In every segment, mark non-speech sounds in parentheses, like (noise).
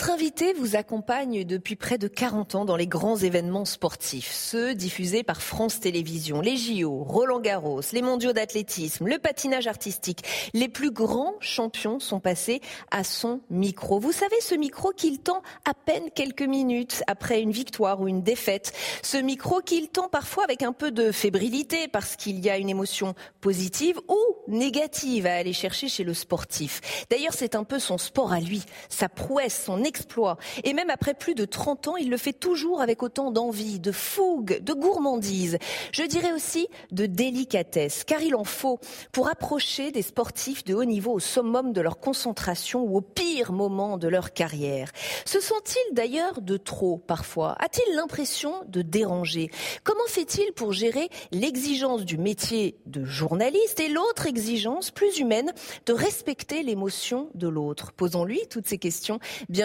Notre invité vous accompagne depuis près de 40 ans dans les grands événements sportifs, ceux diffusés par France Télévisions, les JO, Roland Garros, les mondiaux d'athlétisme, le patinage artistique. Les plus grands champions sont passés à son micro. Vous savez, ce micro qu'il tend à peine quelques minutes après une victoire ou une défaite. Ce micro qu'il tend parfois avec un peu de fébrilité parce qu'il y a une émotion positive ou négative à aller chercher chez le sportif. D'ailleurs, c'est un peu son sport à lui, sa prouesse, son exploit. Et même après plus de 30 ans, il le fait toujours avec autant d'envie, de fougue, de gourmandise. Je dirais aussi de délicatesse, car il en faut pour approcher des sportifs de haut niveau au summum de leur concentration ou au pire moment de leur carrière. Se sont-ils d'ailleurs de trop parfois? A-t-il l'impression de déranger? Comment fait-il pour gérer l'exigence du métier de journaliste et l'autre exigence plus humaine de respecter l'émotion de l'autre? Posons-lui toutes ces questions.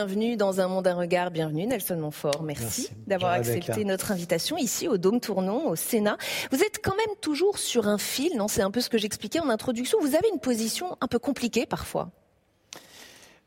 Bienvenue dans Un monde, un regard. Bienvenue Nelson Montfort. Merci, d'avoir accepté notre invitation ici au Dôme Tournon, au Sénat. Vous êtes quand même toujours sur un fil, non? C'est un peu ce que j'expliquais en introduction. Vous avez une position un peu compliquée parfois.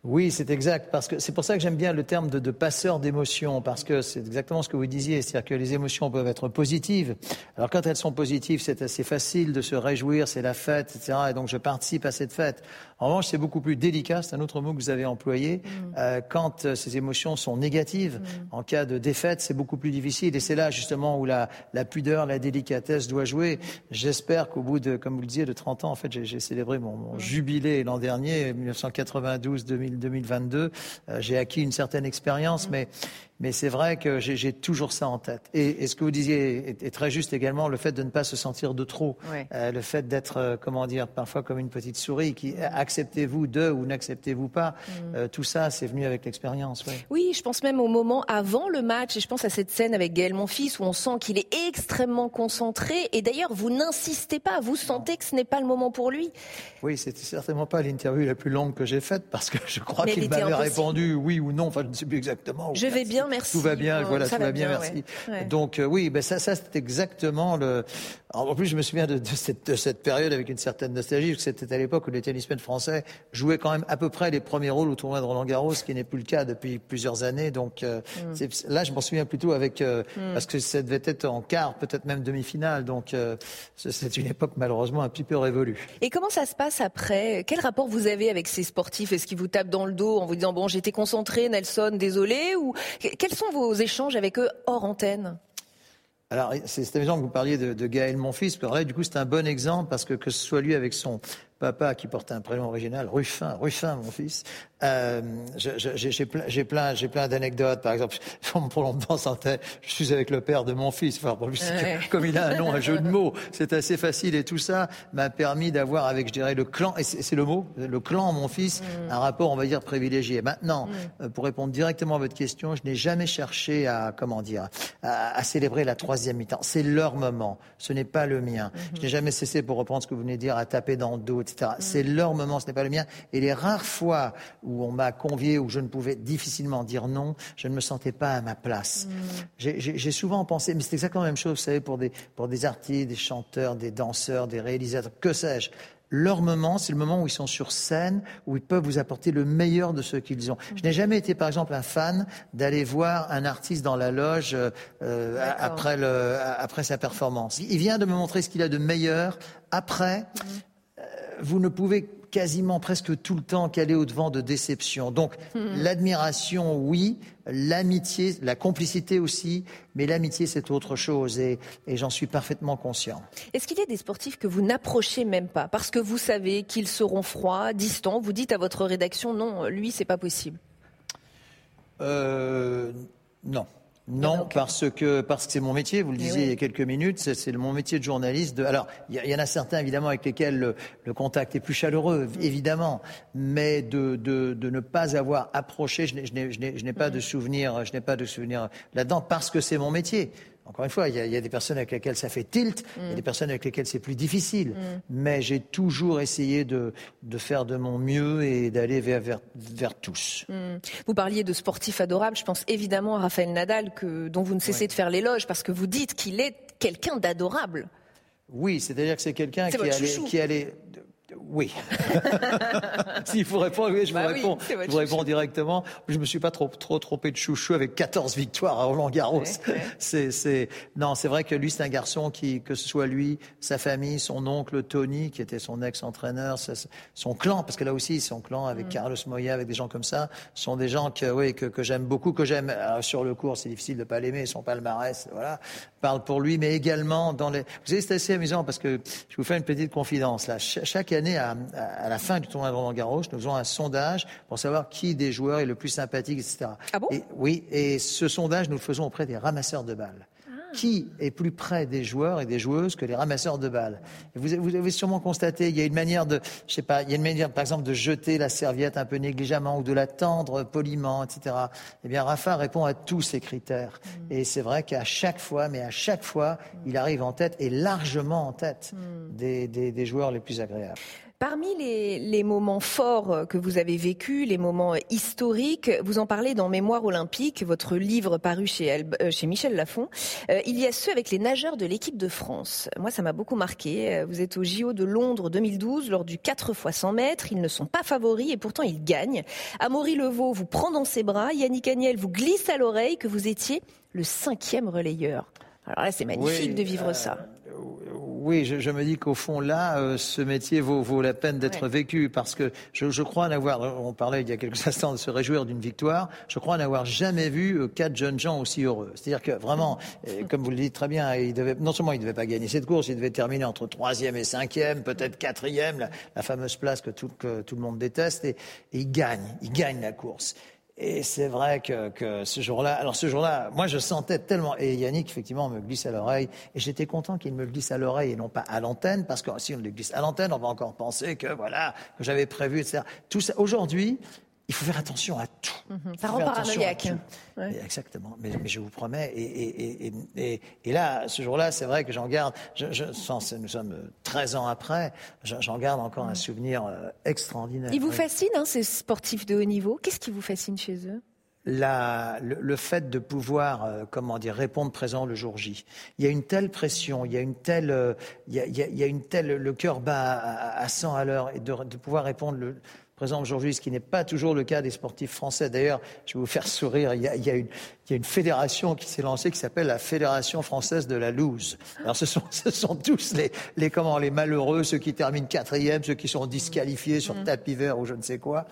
Oui, c'est exact, parce que c'est pour ça que j'aime bien le terme de, passeur d'émotions, parce que c'est exactement ce que vous disiez, c'est-à-dire que les émotions peuvent être positives. Alors quand elles sont positives, c'est assez facile de se réjouir, c'est la fête, etc. Et donc je participe à cette fête. En revanche, c'est beaucoup plus délicat, c'est un autre mot que vous avez employé, mm. euh, quand euh, ces émotions sont négatives. Mm. En cas de défaite, c'est beaucoup plus difficile, et c'est là justement où la, la, pudeur, la délicatesse doit jouer. J'espère qu'au bout de, comme vous le disiez, de 30 ans, en fait, j'ai célébré mon, mon mm. jubilé l'an dernier, 1992-2000. 2022. Euh, j'ai acquis une certaine expérience, mais mais c'est vrai que j'ai toujours ça en tête. Et, ce que vous disiez est, très juste également, le fait de ne pas se sentir de trop, euh, le fait d'être, euh, comment dire, parfois comme une petite souris, qui acceptez-vous de ou n'acceptez-vous pas, mm. euh, tout ça, c'est venu avec l'expérience. Oui, je pense même au moment avant le match, et je pense à cette scène avec Gaël Monfils où on sent qu'il est extrêmement concentré. Et d'ailleurs, vous n'insistez pas, vous sentez que ce n'est pas le moment pour lui. Oui, c'était certainement pas l'interview la plus longue que j'ai faite parce que je crois qu'il m'avait répondu oui ou non. Enfin, je ne sais plus exactement. Je vais bien merci. Tout va bien, voilà, tout va bien, merci. Donc euh, oui, ben ça, ça c'est exactement le. en plus, je me souviens de, cette, de, cette, période avec une certaine nostalgie, parce que c'était à l'époque où les tennismen français jouaient quand même à peu près les premiers rôles au tournoi de Roland Garros, ce qui n'est plus le cas depuis plusieurs années. Donc euh, mm. là, je m'en souviens plutôt avec euh, mm. parce que ça devait être en quart, peut-être même demi-finale. Donc c'est une époque malheureusement un petit peu révolue. Et comment ça se passe après? Quel rapport vous avez avec ces sportifs? Est-ce qu'ils vous tapent dans le dos en vous disant bon, j'étais concentré, Nelson, désolé? Ou quels sont vos échanges avec eux hors antenne alors, c'est amusant que vous parliez de, Gaël, mon fils. Là, du coup, c'est un bon exemple parce que que ce soit lui avec son papa qui porte un prénom original, Ruffin, Ruffin, mon fils, euh, j'ai plein, j'ai plein, j'ai plein d'anecdotes. Par exemple, (laughs) pour longtemps, je suis avec le père de mon fils. Enfin, comme il a un nom, un jeu de mots, (laughs) c'est assez facile et tout ça m'a permis d'avoir avec, je dirais, le clan. Et c'est le mot, le clan, mon fils, mm. un rapport, on va dire, privilégié. Maintenant, mm. euh, pour répondre directement à votre question, je n'ai jamais cherché à, comment dire, à, célébrer la troisième mi-temps. C'est leur moment. Ce n'est pas le mien. Mm-hmm. Je n'ai jamais cessé, pour reprendre ce que vous venez de dire, à taper dans le dos, etc. Mm. C'est leur moment. Ce n'est pas le mien. Et les rares fois où on m'a convié, où je ne pouvais difficilement dire non, je ne me sentais pas à ma place. Mm. J'ai souvent pensé, mais c'est exactement la même chose, vous savez, pour des, pour des artistes, des chanteurs, des danseurs, des réalisateurs, que sais-je leur moment, c'est le moment où ils sont sur scène, où ils peuvent vous apporter le meilleur de ce qu'ils ont. Je n'ai jamais été, par exemple, un fan d'aller voir un artiste dans la loge euh, après, le, après sa performance. Il vient de me montrer ce qu'il a de meilleur. Après, mm. euh, vous ne pouvez quasiment presque tout le temps qu'elle est au-devant de déception. Donc (laughs) hmm. l'admiration, oui, l'amitié, la complicité aussi, mais l'amitié, c'est autre chose et, j'en suis parfaitement conscient. Est-ce qu'il y a des sportifs que vous n'approchez même pas parce que vous savez qu'ils seront froids, distants? Vous dites à votre rédaction, non, lui, c'est pas possible euh, Non. Non, parce que parce que c'est mon métier. Vous le disiez il y a quelques minutes, c'est mon métier de journaliste. De, alors, il y, en a certains évidemment avec lesquels le, contact est plus chaleureux, évidemment, mais de, de, de ne pas avoir approché, je n'ai pas de souvenir, je n'ai pas de souvenir là-dedans parce que c'est mon métier. Encore une fois, il y, a, des personnes avec lesquelles ça fait tilt, il y a mm. des personnes avec lesquelles c'est plus difficile. Mm. Mais j'ai toujours essayé de, faire de mon mieux et d'aller vers, vers, tous. Mm. Vous parliez de sportifs adorables. Je pense évidemment à Raphaël Nadal, que, dont vous ne cessez de faire l'éloge parce que vous dites qu'il est quelqu'un d'adorable. Oui, c'est-à-dire que c'est quelqu'un qui allait, qui allait oui. (laughs) S'il faut répondre, oui, je vous bah réponds. je vous réponds directement. Je me suis pas trop, trop trompé de chouchou avec 14 victoires à Roland Garros. (laughs) C'est, c'est, non, c'est vrai que lui, c'est un garçon qui, que ce soit lui, sa famille, son oncle Tony, qui était son ex-entraîneur, son clan, parce que là aussi, son clan avec mm. Carlos Moya, avec des gens comme ça, sont des gens que, oui, que, que j'aime beaucoup, que j'aime sur le cours. C'est difficile de pas l'aimer, son palmarès, voilà, parle pour lui, mais également dans les. Vous savez, c'est assez amusant parce que je vous fais une petite confidence là. chaque année, à, à, la fin du tournoi de Roland Garros, nous faisons un sondage pour savoir qui des joueurs est le plus sympathique, etc. Ah bon? Et, Oui, et ce sondage, nous le faisons auprès des ramasseurs de balles qui est plus près des joueurs et des joueuses que les ramasseurs de balles? vous, vous, avez sûrement constaté, il y a une manière de, je sais pas, il y a une manière, par exemple, de jeter la serviette un peu négligemment ou de la tendre poliment, etc. Eh bien, Rafa répond à tous ces critères. Mm. Et c'est vrai qu'à chaque fois, mais à chaque fois, il arrive en tête et largement en tête mm. des, des, des joueurs les plus agréables. Parmi les, moments forts que vous avez vécus, les moments historiques, vous en parlez dans Mémoire olympique, votre livre paru chez, euh, chez Michel Lafon. Euh, il y a ceux avec les nageurs de l'équipe de France. Moi, ça m'a beaucoup marqué. Euh, vous êtes au JO de Londres 2012 lors du 4 x 100 mètres. Ils ne sont pas favoris et pourtant ils gagnent. Amaury Levaux vous prend dans ses bras. Yannick Agnel vous glisse à l'oreille que vous étiez le cinquième relayeur. Alors là, c'est magnifique de vivre ça oui, je, me dis qu'au fond, là, euh, ce métier vaut, vaut la peine d'être vécu parce que je, je crois n'avoir, on parlait il y a quelques (laughs) instants de se réjouir d'une victoire, je crois n'avoir jamais vu euh, quatre jeunes gens aussi heureux. C'est-à-dire que vraiment, (laughs) comme vous le dites très bien, il devait, non seulement il ne devait pas gagner cette course, il devait terminer entre troisième et cinquième, peut-être quatrième, la, la, fameuse place que tout, que tout le monde déteste, et, et il gagne, il gagne la course. Et c'est vrai que, ce jour-là, alors ce jour-là, moi je sentais tellement, et Yannick effectivement me glisse à l'oreille, et j'étais content qu'il me glisse à l'oreille et non pas à l'antenne, parce que si on le glisse à l'antenne, on va encore penser que voilà, que j'avais prévu, etc. Tout ça, aujourd'hui, il faut faire attention à tout. Mhm. Ça rend paranoïaque. Exactement. Mais, je vous promets. Et, et, là, ce jour-là, c'est vrai que j'en garde. Je, je, nous sommes 13 ans après. J'en garde encore un souvenir euh, extraordinaire. Ils vous fascinent, hein, ces sportifs de haut niveau? Qu'est-ce qui vous fascine chez eux? La, le, fait de pouvoir, euh, comment dire, répondre présent le jour J. Il y a une telle pression, il y a une telle, euh, il, y a, il, y a, une telle, le cœur bat à, à 100 à l'heure et de, de pouvoir répondre le, présent aujourd'hui, ce qui n'est pas toujours le cas des sportifs français. D'ailleurs, je vais vous faire sourire, il y a, il y a, une, il y a une, fédération qui s'est lancée qui s'appelle la Fédération française de la loose. Alors ce sont, ce sont tous les, les, comment, les malheureux, ceux qui terminent quatrième, ceux qui sont disqualifiés sur mmh. tapis vert ou je ne sais quoi.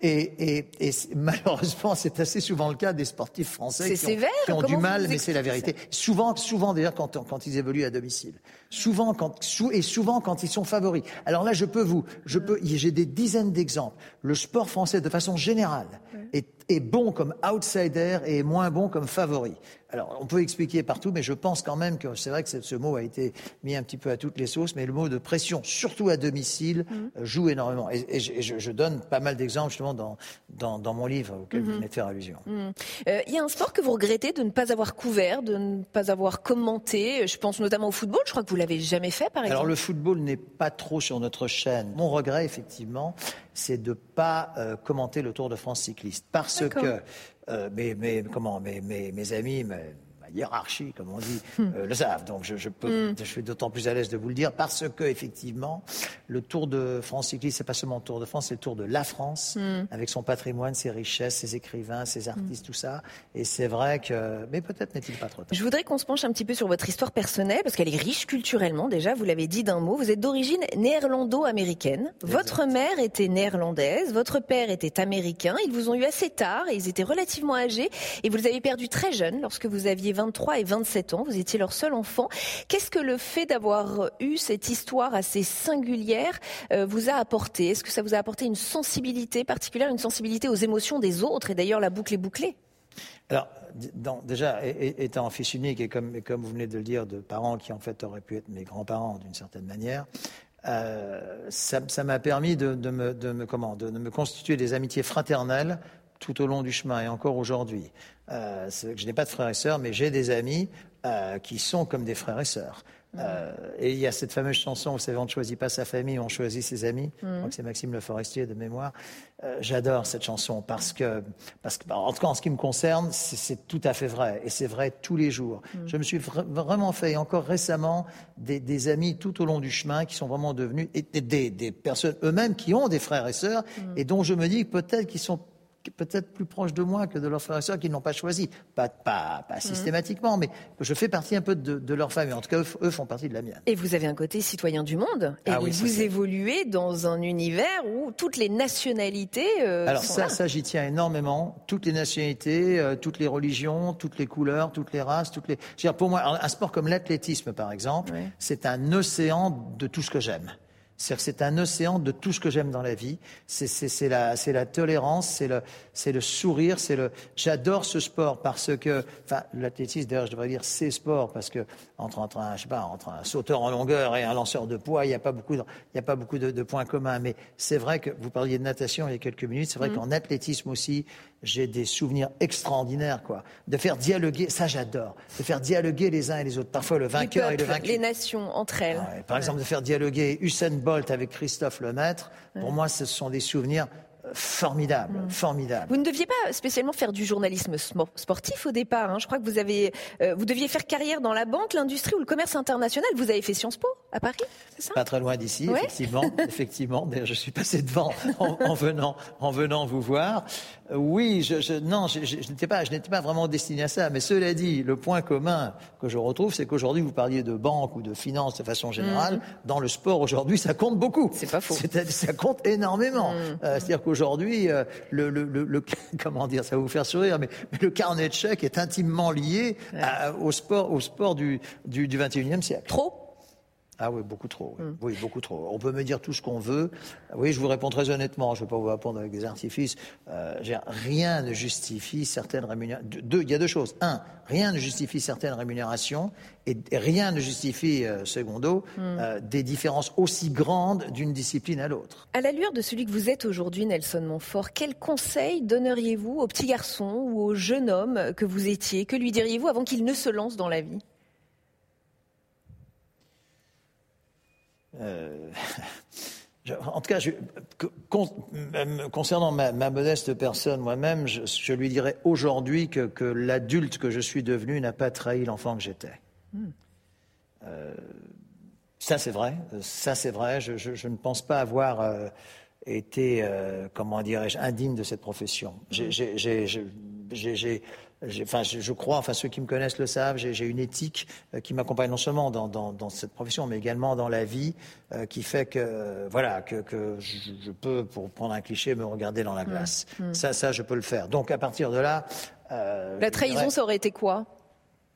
Et, et, et malheureusement, c'est assez souvent le cas des sportifs français qui, sévère, ont, qui ont du mal, mais c'est la vérité. Souvent, souvent d'ailleurs quand, quand ils évoluent à domicile. Souvent quand, et souvent quand ils sont favoris. Alors là, je peux vous, je peux, j'ai des dizaines d'exemples. Le sport français, de façon générale, est, est bon comme outsider et est moins bon comme favori. Alors, on peut expliquer partout, mais je pense quand même que c'est vrai que ce mot a été mis un petit peu à toutes les sauces, mais le mot de pression, surtout à domicile, mhm. euh, joue énormément. Et, je, donne pas mal d'exemples justement dans, dans, mon livre auquel vous mhm. venez de faire allusion. Mhm. Euh, il y a un sport que vous regrettez de ne pas avoir couvert, de ne pas avoir commenté? Je pense notamment au football. Je crois que vous l'avez jamais fait, par exemple. Alors, le football n'est pas trop sur notre chaîne. Mon regret, effectivement, c'est de ne pas euh, commenter le Tour de France cycliste. Parce que euh, mes, comment, mes, mes, amis, ma hiérarchie, comme on dit, hmm. euh, le savent. Donc je, peux, hmm. je suis d'autant plus à l'aise de vous le dire parce que effectivement, le Tour de France cycliste, c'est pas seulement le Tour de France, c'est le Tour de la France, hmm. avec son patrimoine, ses richesses, ses écrivains, ses artistes, tout ça. Et c'est vrai que, mais peut-être n'est-il pas trop tard. Je voudrais qu'on se penche un petit peu sur votre histoire personnelle parce qu'elle est riche culturellement. Déjà, vous l'avez dit d'un mot. Vous êtes d'origine néerlando-américaine. Votre mère était néerlandaise, votre père était américain. Ils vous ont eu assez tard et ils étaient relativement âgés et vous les avez perdus très jeunes lorsque vous aviez 23 et 27 ans. Vous étiez leur seul enfant. Qu'est-ce que le fait d'avoir eu cette histoire assez singulière euh, vous a apporté? Est-ce que ça vous a apporté une sensibilité particulière, une sensibilité aux émotions des autres? Et d'ailleurs, la boucle est bouclée. Alors, déjà, étant fils unique et comme, vous venez de le dire, de parents qui en fait auraient pu être mes grands-parents d'une certaine manière, euh, ça m'a permis de, me, comment, de, me, constituer des amitiés fraternelles tout au long du chemin et encore aujourd'hui. Euh, je n'ai pas de frères et sœurs, mais j'ai des amis euh, qui sont comme des frères et sœurs. Euh, et il y a cette fameuse chanson, vous savez, on ne choisit pas sa famille, on choisit ses amis. Je crois que c'est Maxime Le Forestier de mémoire. Euh, J'adore cette chanson parce que, parce que, en tout cas, en ce qui me concerne, c'est tout à fait vrai. Et c'est vrai tous les jours. Je me suis vraiment fait, encore récemment, des, des, amis tout au long du chemin qui sont vraiment devenus et des, des personnes eux-mêmes qui ont des frères et sœurs et dont je me dis peut-être qu'ils sont peut-être plus proches de moi que de leurs frères et sœurs qui n'ont pas choisi. Pas, pas, pas mhm. systématiquement, mais je fais partie un peu de, leur famille. En tout cas, eux, font partie de la mienne. Et vous avez un côté citoyen du monde. Et ah vous évoluez dans un univers où toutes les nationalités. Euh, Alors sont ça, ça j'y tiens énormément. Toutes les nationalités, euh, toutes les religions, toutes les couleurs, toutes les races, toutes les. dire, pour moi, un sport comme l'athlétisme, par exemple, c'est un océan de tout ce que j'aime. C'est un océan de tout ce que j'aime dans la vie. C'est la, la, tolérance, c'est le, le, sourire, c'est le. J'adore ce sport parce que, enfin, l'athlétisme d'ailleurs, je devrais dire c'est sport parce que entre, entre un, je sais pas, entre un sauteur en longueur et un lanceur de poids, il n'y a pas beaucoup, de, il y a pas beaucoup de, de points communs. Mais c'est vrai que vous parliez de natation il y a quelques minutes. C'est vrai mmh. qu'en athlétisme aussi, j'ai des souvenirs extraordinaires, quoi. De faire dialoguer, ça j'adore, de faire dialoguer les uns et les autres. Parfois le vainqueur et le vaincu. Les nations entre elles. par exemple, de faire dialoguer Usain Bolt avec Christophe Lemaître. Pour moi, ce sont des souvenirs formidable, mm. formidable. Vous ne deviez pas spécialement faire du journalisme sportif au départ. Hein. Je crois que vous avez, euh, vous deviez faire carrière dans la banque, l'industrie ou le commerce international. Vous avez fait Sciences Po à Paris, c'est ça? Pas très loin d'ici, effectivement. (laughs) effectivement. D'ailleurs, je suis passé devant en, venant, en venant vous voir. Euh, oui, je, je non, je, je n'étais pas, je n'étais pas vraiment destiné à ça. Mais cela dit, le point commun que je retrouve, c'est qu'aujourd'hui, vous parliez de banque ou de finance de façon générale. Mm. Dans le sport aujourd'hui, ça compte beaucoup. C'est pas faux. Ça compte énormément. Mm. Euh, c'est-à-dire qu'aujourd'hui aujourd'hui, euh, le, le, le, (laughs) comment dire, ça va vous faire sourire, mais, le carnet de chèques est intimement lié au sport, au sport du, du, du 21e siècle. Trop ah oui, beaucoup trop. Mm. Oui. beaucoup trop. On peut me dire tout ce qu'on veut. Oui, je vous réponds très honnêtement. Je ne vais pas vous répondre avec des artifices. Euh, rien ne justifie certaines rémunérations. Deux, il y a deux choses. Un, rien ne justifie certaines rémunérations et rien ne justifie, euh, secondo, mm. euh, des différences aussi grandes d'une discipline à l'autre. À la lueur de celui que vous êtes aujourd'hui, Nelson Montfort, quel conseil donneriez-vous au petit garçon ou au jeune homme que vous étiez? Que lui diriez-vous avant qu'il ne se lance dans la vie? Euh, (laughs) en tout cas, concernant ma, modeste personne moi-même, je, lui dirais aujourd'hui que, l'adulte que je suis devenu n'a pas trahi l'enfant que j'étais. Hmm. Euh, ça, c'est vrai. Ça, c'est vrai. Je, ne pense pas avoir euh, été, comment dirais-je, indigne de cette profession. J'ai enfin, je, crois, enfin ceux qui me connaissent le savent, j'ai une éthique euh, qui m'accompagne non seulement dans, cette profession, mais également dans la vie, euh, qui fait que voilà que, je, peux, pour prendre un cliché, me regarder dans la mmh. glace. Mmh. Ça, ça, je peux le faire. Donc à partir de là, euh, la trahison, ça aurait été quoi?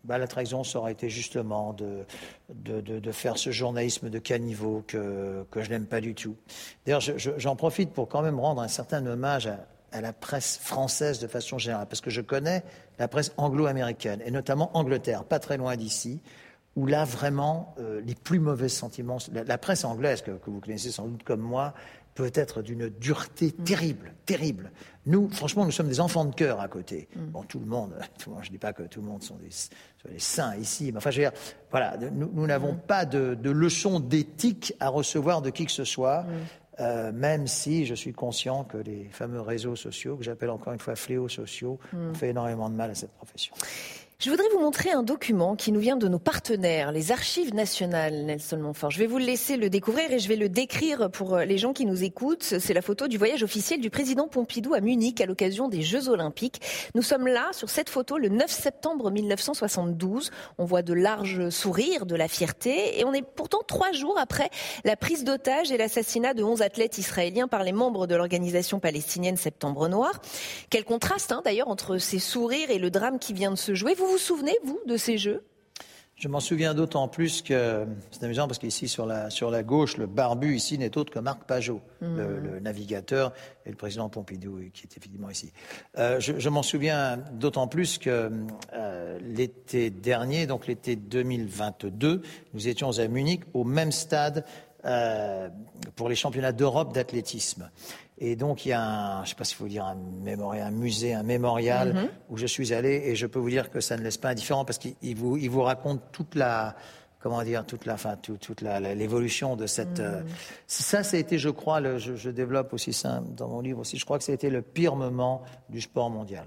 Bah, la trahison, ça aurait été justement de, de, faire ce journalisme de caniveau que, que je n'aime pas du tout. D'ailleurs, j'en profite pour quand même rendre un certain hommage à, à la presse française de façon générale, parce que je connais la presse anglo-américaine, et notamment Angleterre, pas très loin d'ici, où là, vraiment, euh, les plus mauvais sentiments... La, presse anglaise, que, vous connaissez sans doute comme moi, peut être d'une dureté mm. terrible, terrible. Nous, franchement, nous sommes des enfants de cœur à côté. Mm. Bon, tout le monde, (laughs) je ne dis pas que tout le monde sont des, saints ici, mais enfin, je veux dire, voilà, nous n'avons mm. pas de, de leçons d'éthique à recevoir de qui que ce soit. Euh, même si je suis conscient que les fameux réseaux sociaux, que j'appelle encore une fois fléaux sociaux, ont fait énormément de mal à cette profession. Je voudrais vous montrer un document qui nous vient de nos partenaires, les archives nationales, Nelson Montfort. Je vais vous le laisser le découvrir et je vais le décrire pour euh, les gens qui nous écoutent. C'est la photo du voyage officiel du président Pompidou à Munich à l'occasion des Jeux Olympiques. Nous sommes là, sur cette photo, le 9 septembre 1972. On voit de larges sourires, de la fierté et on est pourtant trois jours après la prise d'otage et l'assassinat de 11 athlètes israéliens par les membres de l'organisation palestinienne Septembre Noir. Quel contraste hein, d'ailleurs entre ces sourires et le drame qui vient de se jouer. Vous souvenez, vous, de ces jeux? Je m'en souviens d'autant plus que c'est amusant parce qu'ici sur la, sur la gauche, le barbu ici n'est autre que Marc Pajot, le, mmh. navigateur et le président Pompidou qui est effectivement ici. Euh, je, m'en souviens d'autant plus que euh, l'été dernier, donc l'été 2022, nous étions à Munich au même stade euh, pour les championnats d'Europe d'athlétisme. Et donc, il y a un, je ne sais pas s'il faut dire un mémorial, un musée, un mémorial Mhm. où je suis allé et je peux vous dire que ça ne laisse pas indifférent parce qu'il il vous, il vous raconte toute la, comment dire, toute la, enfin, tout- toute l'évolution de cette. euh, ça, ça a été, je crois, le, je, je développe aussi ça dans mon livre aussi. Je crois que ça a été le pire moment du sport mondial.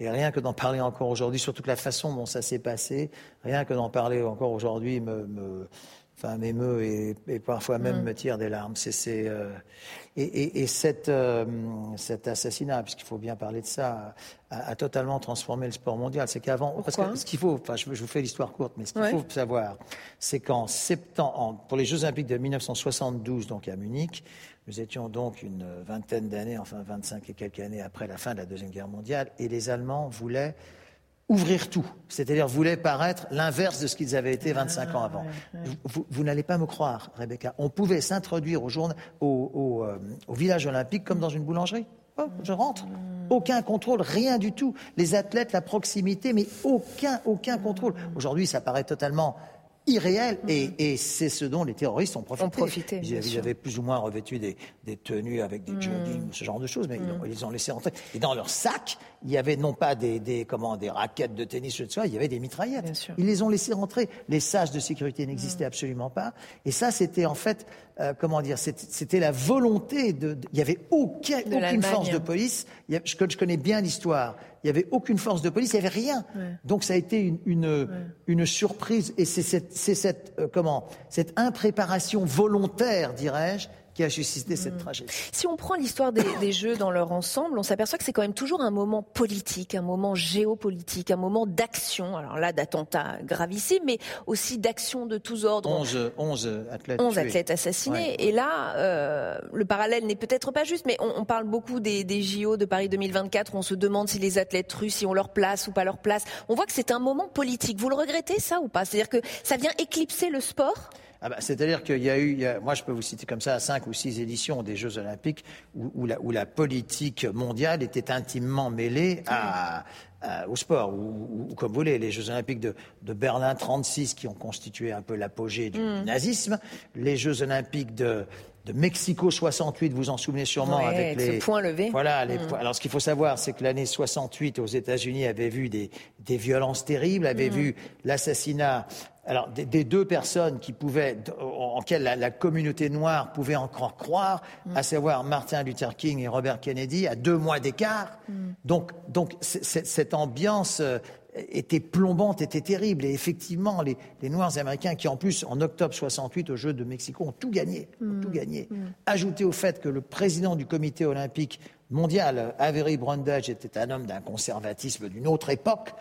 Et rien que d'en parler encore aujourd'hui, surtout que la façon dont ça s'est passé, rien que d'en parler encore aujourd'hui me, me, enfin, m'émeut et, et parfois même me tire des larmes. C'est, c'est, euh, et, et, et cette, euh, cet assassinat, puisqu'il faut bien parler de ça, a, a totalement transformé le sport mondial. C'est qu'avant, parce que ce qu'il faut, enfin, je, je vous fais l'histoire courte, mais ce qu'il Ouais. faut savoir, c'est qu'en septembre, en- pour les Jeux Olympiques de 1972, donc à Munich, nous étions donc une vingtaine d'années, enfin 25 et quelques années après la fin de la Deuxième Guerre mondiale, et les Allemands voulaient ouvrir tout, c'est-à-dire voulaient paraître l'inverse de ce qu'ils avaient été 25 ans avant. Vous, vous- vous n'allez pas me croire, Rebecca, on pouvait s'introduire au, au, au, euh, au village olympique comme dans une boulangerie. Oh, je rentre. Aucun contrôle, rien du tout. Les athlètes, la proximité, mais aucun, aucun contrôle. Aujourd'hui, ça paraît totalement irréel et, et c'est ce dont les terroristes ont profité. Ont profité, Ils, avaient plus ou moins revêtu des, des tenues avec des jogging, ce genre de choses, mais ils, ont, ils les ont laissés rentrer. Et dans leur sac, il y avait non pas des, des, comment, des raquettes de tennis, sais pas, il y avait des mitraillettes. Bien sûr. Ils les ont laissés rentrer. Les sages de sécurité n'existaient absolument pas. Et ça, c'était en fait, euh, comment dire, c'était la volonté de. de- il n'y avait aucun, aucune force de police. Il y a- je, je connais bien l'histoire. Il n'y avait aucune force de police, il n'y avait rien. Donc ça a été une, une, une surprise. Et c'est cette, c'est cette, euh, comment, cette impréparation volontaire, dirais-je, qui a suscité cette tragédie. Si on prend l'histoire des, des Jeux dans leur ensemble, on s'aperçoit que c'est quand même toujours un moment politique, un moment géopolitique, un moment d'action. Alors là, d'attentats gravissimes, mais aussi d'action de tous ordres. 11, 11 athlètes. 11 tués. athlètes assassinés. Ouais. Et là, euh, le parallèle n'est peut-être pas juste, mais on, on parle beaucoup des, des JO de Paris 2024. On se demande si les athlètes russes, si on leur place ou pas leur place. On voit que c'est un moment politique. Vous le regrettez, ça, ou pas? C'est-à-dire que ça vient éclipser le sport? Ah bah, C'est-à-dire qu'il y a eu, il y a- moi je peux vous citer comme ça, cinq ou six éditions des Jeux Olympiques où, où la, où la politique mondiale était intimement mêlée à, à- au sport, ou, comme vous voulez, les Jeux Olympiques de, de Berlin 36 qui ont constitué un peu l'apogée du nazisme, les Jeux Olympiques de, de Mexico 68, vous en souvenez sûrement Ouais, avec les point levé. Voilà. les points- Alors ce qu'il faut savoir, c'est que l'année 68 aux États-Unis avait vu des, des violences terribles, avait vu l'assassinat. Alors des, des deux personnes qui pouvaient, en quelles la, la communauté noire pouvait encore croire, à savoir Martin Luther King et Robert Kennedy, à deux mois d'écart. Donc, donc c'est- cette ambiance euh, était plombante, était terrible. Et effectivement, les, les Noirs américains, qui en plus, en octobre 68, aux Jeux de Mexico, ont tout gagné. ont tout gagné. Ajouté au fait que le président du comité olympique mondial, Avery Brundage, était un homme d'un conservatisme d'une autre époque,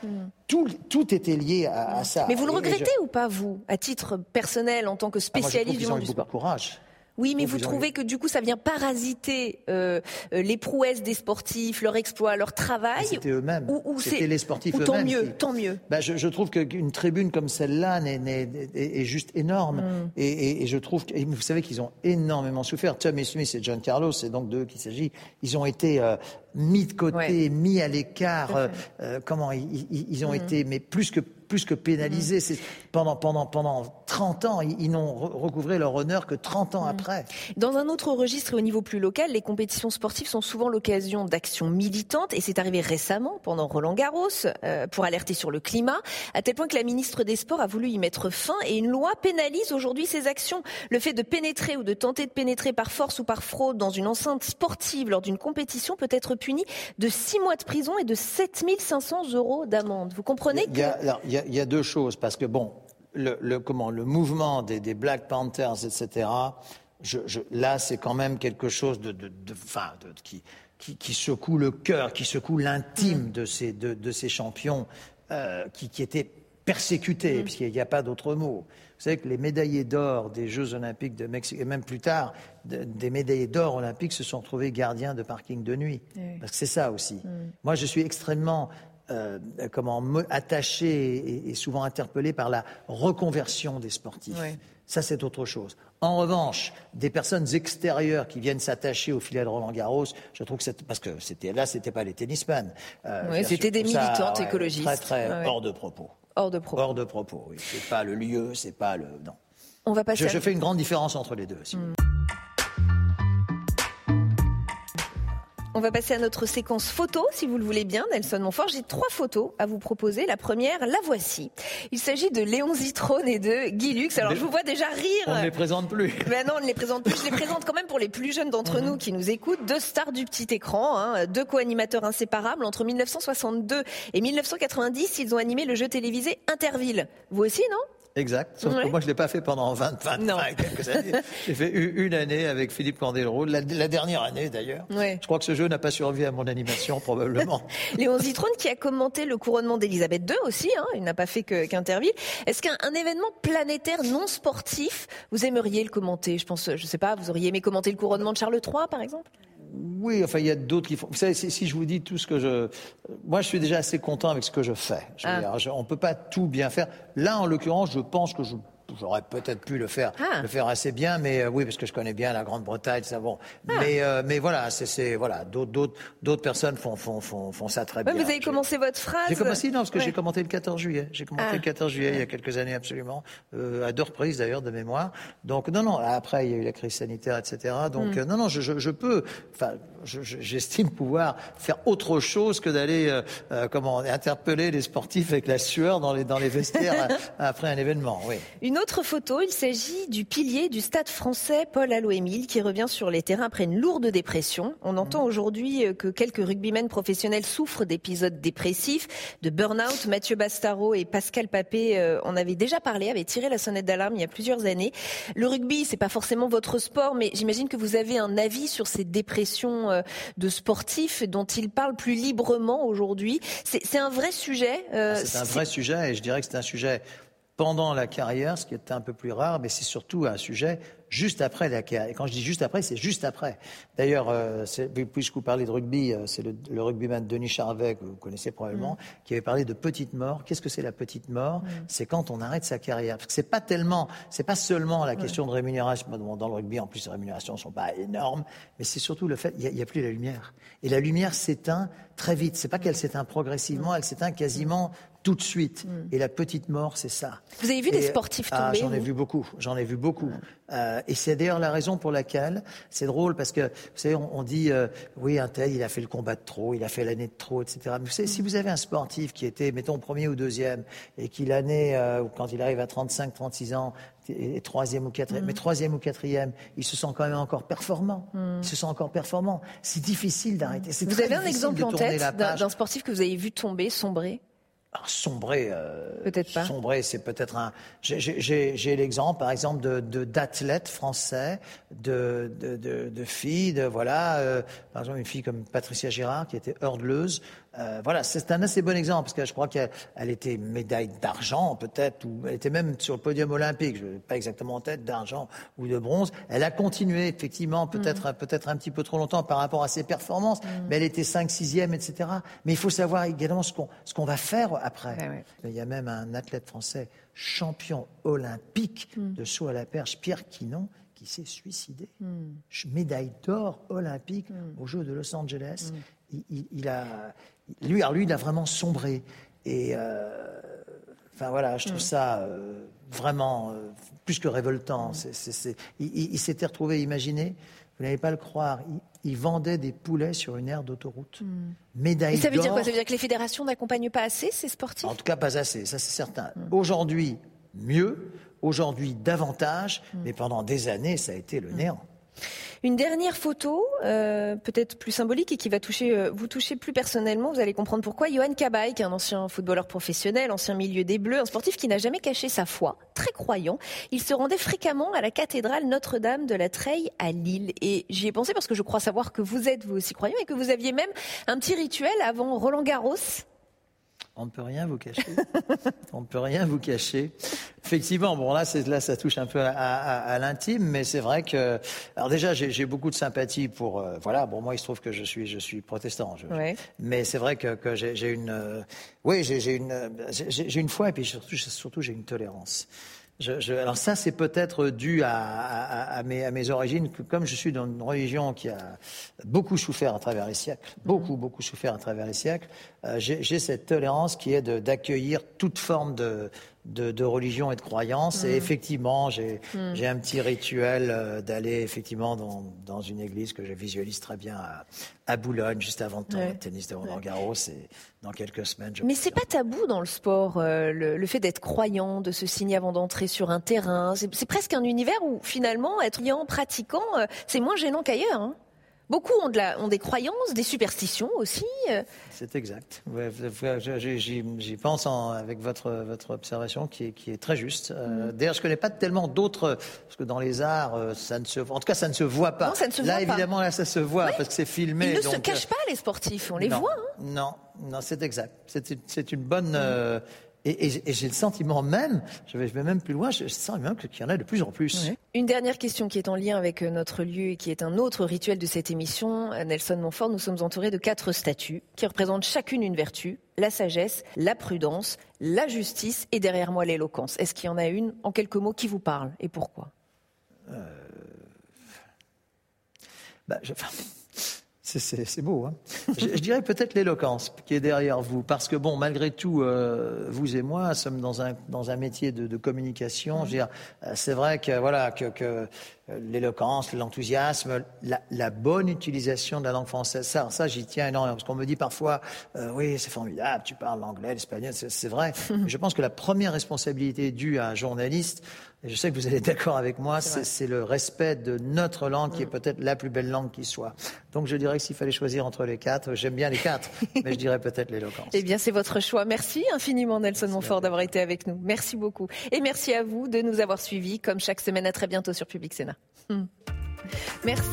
tout, tout était lié à, à ça. Mais vous le Et- et je- regrettez ou pas, vous, à titre personnel, en tant que Ah, moi, je trouve spécialiste qu'ils du monde du beaucoup de sport? courage. Oui, mais vous trouvez que du coup, ça vient parasiter euh, euh, les prouesses des sportifs, leur exploit, leur travail C'était eux-mêmes. Ou, ou C'était les sportifs ou tant eux-mêmes mieux, qui- tant mieux. Bah, je, je trouve qu'une tribune comme celle-là n'est- n'est- est, est juste énorme. Mm. Et, et- et je trouve que, et vous savez qu'ils ont énormément souffert. Tommy Smith et John Carlos, c'est donc d'eux qu'il s'agit. Ils ont été euh, mis de côté, Ouais. mis à l'écart. Euh, euh, comment ils, ils- ils ont Mm. été, mais plus que plus que pénalisés. C'est pendant pendant pendant 30 ans, ils, ils n'ont re- recouvré leur honneur que 30 Mm. ans après. Dans un autre registre et au niveau plus local, les compétitions sportives sont souvent l'occasion d'actions militantes et c'est arrivé récemment pendant Roland Garros euh, pour alerter sur le climat, à tel point que la ministre des Sports a voulu y mettre fin et une loi pénalise aujourd'hui ces actions. Le fait de pénétrer ou de tenter de pénétrer par force ou par fraude dans une enceinte sportive lors d'une compétition peut être puni de 6 mois de prison et de 7500 euros d'amende. Vous comprenez Il y, a, que... alors, il y a- il y a deux choses, parce que bon, le, le- comment, le mouvement des, des Black Panthers, etc., je, je- là, c'est quand même quelque chose de, de, de- enfin, de- qui, qui, qui secoue le cœur, qui secoue l'intime de, ces, de, ces champions euh, qui, qui étaient persécutés, puisqu'il n'y a pas d'autre mot. Vous savez que les médaillés d'or des Jeux Olympiques de Mexique, et même plus tard, de- des médaillés d'or olympiques se sont retrouvés gardiens de parking de nuit. Oui. Parce que c'est ça aussi. Moi, je suis extrêmement euh, comment me- attaché et, et souvent interpellé par la reconversion des sportifs. Ça, c'est autre chose. En revanche, des personnes extérieures qui viennent s'attacher au filet de Roland Garros, je trouve que c'est parce que c'était là, c'était pas les tennisman. Euh, bien c'était des ça, militantes ouais, écologistes. Très, très ouais. hors de propos. Hors de propos. Hors de propos. Oui, c'est pas le lieu, c'est pas le non. On va passer. Je, fais une grande différence entre les deux. aussi. Hmm. Va passer à notre séquence photo, si vous le voulez bien, Nelson Montfort. J'ai trois photos à vous proposer. La première, la voici. Il s'agit de Léon Zitrone et de Guy Lux. Alors, je vous vois déjà rire. On ne les présente plus. Mais (laughs) non, on ne les présente plus. Je les présente quand même pour les plus jeunes d'entre mhm. nous qui nous écoutent. Deux stars du petit écran, hein. deux co-animateurs inséparables. Entre 1962 et 1990, ils ont animé le jeu télévisé Interville. Vous aussi, non? Exact. Sauf que moi, je ne l'ai pas fait pendant 20, 20 quelques années. (laughs) J'ai fait une année avec Philippe Candeloro, la, dernière année d'ailleurs. Je crois que ce jeu n'a pas survécu à mon animation, probablement. (laughs) Léon Zitrone qui a commenté le couronnement d'Elisabeth II aussi, hein, il n'a pas fait qu'Interville. Est-ce qu'un événement planétaire non sportif, vous aimeriez le commenter? Je pense, je sais pas, vous auriez aimé commenter le couronnement de Charles III, par exemple? Oui, enfin, il y a d'autres qui font. Vous savez, si, je vous dis tout ce que je. Moi, je suis déjà assez content avec ce que je fais. Ah. on ne peut pas tout bien faire. Là, en l'occurrence, je pense que je J'aurais peut-être pu le faire, ah. le faire assez bien, mais euh, oui, parce que je connais bien la Grande-Bretagne, ça bon. Ah. Mais, euh, mais voilà, c'est voilà, d'autres personnes font, font, font, font ça très bien. Vous avez commencé votre phrase. J'ai commencé non, parce que j'ai commenté le 14 juillet. J'ai commenté ah. le 14 juillet il y a quelques années absolument, euh, à deux reprises d'ailleurs de mémoire. Donc non, non. Après, il y a eu la crise sanitaire, etc. Donc hmm. non, non, je, je, je peux. Enfin, j'estime pouvoir faire autre chose que d'aller comment interpeller les sportifs avec la sueur dans les dans les vestiaires (laughs) après un événement. Oui. Une autre photo, il s'agit du pilier du stade français Paul Allo-Émile qui revient sur les terrains après une lourde dépression. On entend aujourd'hui euh, que quelques rugbymen professionnels souffrent d'épisodes dépressifs, de burn-out. Mathieu Bastaro et Pascal Papé euh, en avaient déjà parlé, avaient tiré la sonnette d'alarme il y a plusieurs années. Le rugby, c'est pas forcément votre sport, mais j'imagine que vous avez un avis sur ces dépressions euh, de sportifs dont ils parlent plus librement aujourd'hui. C'est un vrai sujet. Ah, c'est un vrai sujet et je dirais que c'est un sujet pendant la carrière, ce qui est un peu plus rare, mais c'est surtout un sujet juste après la carrière. Et quand je dis juste après, c'est juste après. D'ailleurs, euh, puisque vous parlez de rugby, euh, c'est le, rugbyman Denis Charvet, que vous connaissez probablement, mm. qui avait parlé de petite mort. Qu'est-ce que c'est la petite mort mm. C'est quand on arrête sa carrière. Parce que c'est pas tellement, c'est pas seulement la question de rémunération. dans le rugby, en plus, les rémunérations sont pas énormes, mais c'est surtout le fait, il n'y a, plus la lumière. Et la lumière s'éteint très vite. C'est pas qu'elle s'éteint progressivement, elle s'éteint quasiment tout de suite. Mm. Et la petite mort, c'est ça. Vous avez vu des sportifs ah, tomber J'en ai vu beaucoup. J'en ai vu beaucoup. Euh, et c'est d'ailleurs la raison pour laquelle c'est drôle parce que vous savez, on, dit euh, oui, un tel, il a fait le combat de trop, il a fait l'année de trop, etc. Mais vous savez, si mm. vous avez un sportif qui était, mettons, premier ou deuxième, et qui l'année, euh, quand il arrive à 35, 36 ans, est troisième ou quatrième, mm. mais troisième ou quatrième, il se sent quand même encore performant. Il se sent encore performant. C'est difficile d'arrêter. Vous avez un exemple en tête d'un sportif que vous avez vu tomber, sombrer? Sombrer, euh, peut-être pas. Sombrer, c'est peut-être un. J'ai l'exemple, par exemple, de d'athlètes français, de, de, de, de, filles, de voilà, euh, par exemple une fille comme Patricia Girard qui était hurdleuse, euh, voilà, c'est un assez bon exemple parce que je crois qu'elle était médaille d'argent peut-être ou elle était même sur le podium olympique, je pas exactement en tête d'argent ou de bronze. Elle a continué effectivement peut-être mm. peut-être un petit peu trop longtemps par rapport à ses performances, mm. mais elle était 5 6e etc. Mais il faut savoir également ce qu'on ce qu'on va faire après. Il y a même un athlète français champion olympique mm. de saut à la perche Pierre Quinon qui s'est suicidé. Médaille d'or olympique aux Jeux de Los Angeles. Il, a, lui, lui, il a vraiment sombré. Et euh, enfin voilà, je trouve mm. ça euh, vraiment euh, plus que révoltant. Mm. il, s'était retrouvé, imaginez, vous n'allez pas le croire, il, vendait des poulets sur une aire d'autoroute. Mm. Médaille ça veut dire quoi? Ça veut dire que les fédérations n'accompagnent pas assez ces sportifs? En tout cas, pas assez, ça c'est certain. Aujourd'hui, mieux. Aujourd'hui, davantage. Mais pendant des années, ça a été le néant. Une dernière photo, euh, peut-être plus symbolique et qui va toucher, euh, vous toucher plus personnellement. Vous allez comprendre pourquoi. Johan Cabaye, qui est un ancien footballeur professionnel, ancien milieu des Bleus, un sportif qui n'a jamais caché sa foi, très croyant. Il se rendait fréquemment à la cathédrale Notre-Dame de la Treille à Lille. Et j'y ai pensé parce que je crois savoir que vous êtes vous aussi croyant et que vous aviez même un petit rituel avant Roland Garros. On ne peut rien vous cacher. (laughs) On ne peut rien vous cacher. Effectivement, bon là, là, ça touche un peu à, l'intime, mais c'est vrai que, alors déjà, j'ai beaucoup de sympathie pour, euh, voilà, bon moi, il se trouve que je suis, je suis protestant, mais c'est vrai que, que j'ai une, euh, oui, j'ai une, j'ai une foi et puis surtout, surtout j'ai une tolérance. Je, alors ça, c'est peut-être dû à, à, à, mes, à, mes, origines. Comme je suis dans une religion qui a beaucoup souffert à travers les siècles, mhm. beaucoup, beaucoup souffert à travers les siècles, euh, j'ai cette tolérance qui est d'accueillir toute forme de, de, religion et de croyance. Et mm. effectivement, j'ai mm. j'ai un petit rituel euh, d'aller effectivement dans, dans, une église que je visualise très bien à, à Boulogne, juste avant le ouais. tennis de Roland Garros. Et dans quelques semaines. Je Mais c'est pas tabou dans le sport, euh, le, fait d'être croyant, de se signer avant d'entrer sur un terrain. C'est presque un univers où finalement, être croyant, pratiquant, euh, c'est moins gênant qu'ailleurs. Hein. Beaucoup ont, de la, ont, des croyances, des superstitions aussi. Euh. C'est exact. J'y pense avec votre, votre observation qui est, qui est très juste. Euh, mm. D'ailleurs, je ne connais pas tellement d'autres, parce que dans les arts, euh, ça ne se, en tout cas, ça ne se voit pas. Non, ça ne se là, voit évidemment, là, ça se voit parce que c'est filmé. Ils ne se cachent pas, les sportifs, on les voit. Hein. Non, non, c'est exact. C'est une bonne. Mm. Et, j'ai le sentiment même, je vais, même plus loin, je sens même qu'il y en a de plus en plus. Une dernière question qui est en lien avec euh, notre lieu et qui est un autre rituel de cette émission. Euh, Nelson Montfort, nous sommes entourés de quatre statues qui représentent chacune une vertu, la sagesse, la prudence, la justice et derrière moi l'éloquence. Est-ce qu'il y en a une, en quelques mots, qui vous parle et pourquoi? Euh... bah, je... (laughs) C'est beau. Hein je, dirais peut-être l'éloquence qui est derrière vous. Parce que, bon, malgré tout, euh, vous et moi sommes dans un, dans un métier de, de communication. Mmh. C'est vrai que, voilà, que, que euh, l'éloquence, l'enthousiasme, la, la, bonne utilisation de la langue française, ça, ça j'y tiens énormément. Parce qu'on me dit parfois, euh, oui, c'est formidable, tu parles l'anglais, l'espagnol, c'est vrai. (laughs) Mais je pense que la première responsabilité due à un journaliste, et je sais que vous allez d'accord avec moi, c'est le respect de notre langue qui est mm. peut-être la plus belle langue qui soit. Donc je dirais que s'il fallait choisir entre les quatre, j'aime bien les quatre, (laughs) mais je dirais peut-être l'éloquence. Eh bien, c'est votre choix. Merci infiniment, Nelson Montfort, d'avoir été avec nous. Merci beaucoup. Et merci à vous de nous avoir suivis, comme chaque semaine. À très bientôt sur Public Sénat. Hmm. Merci,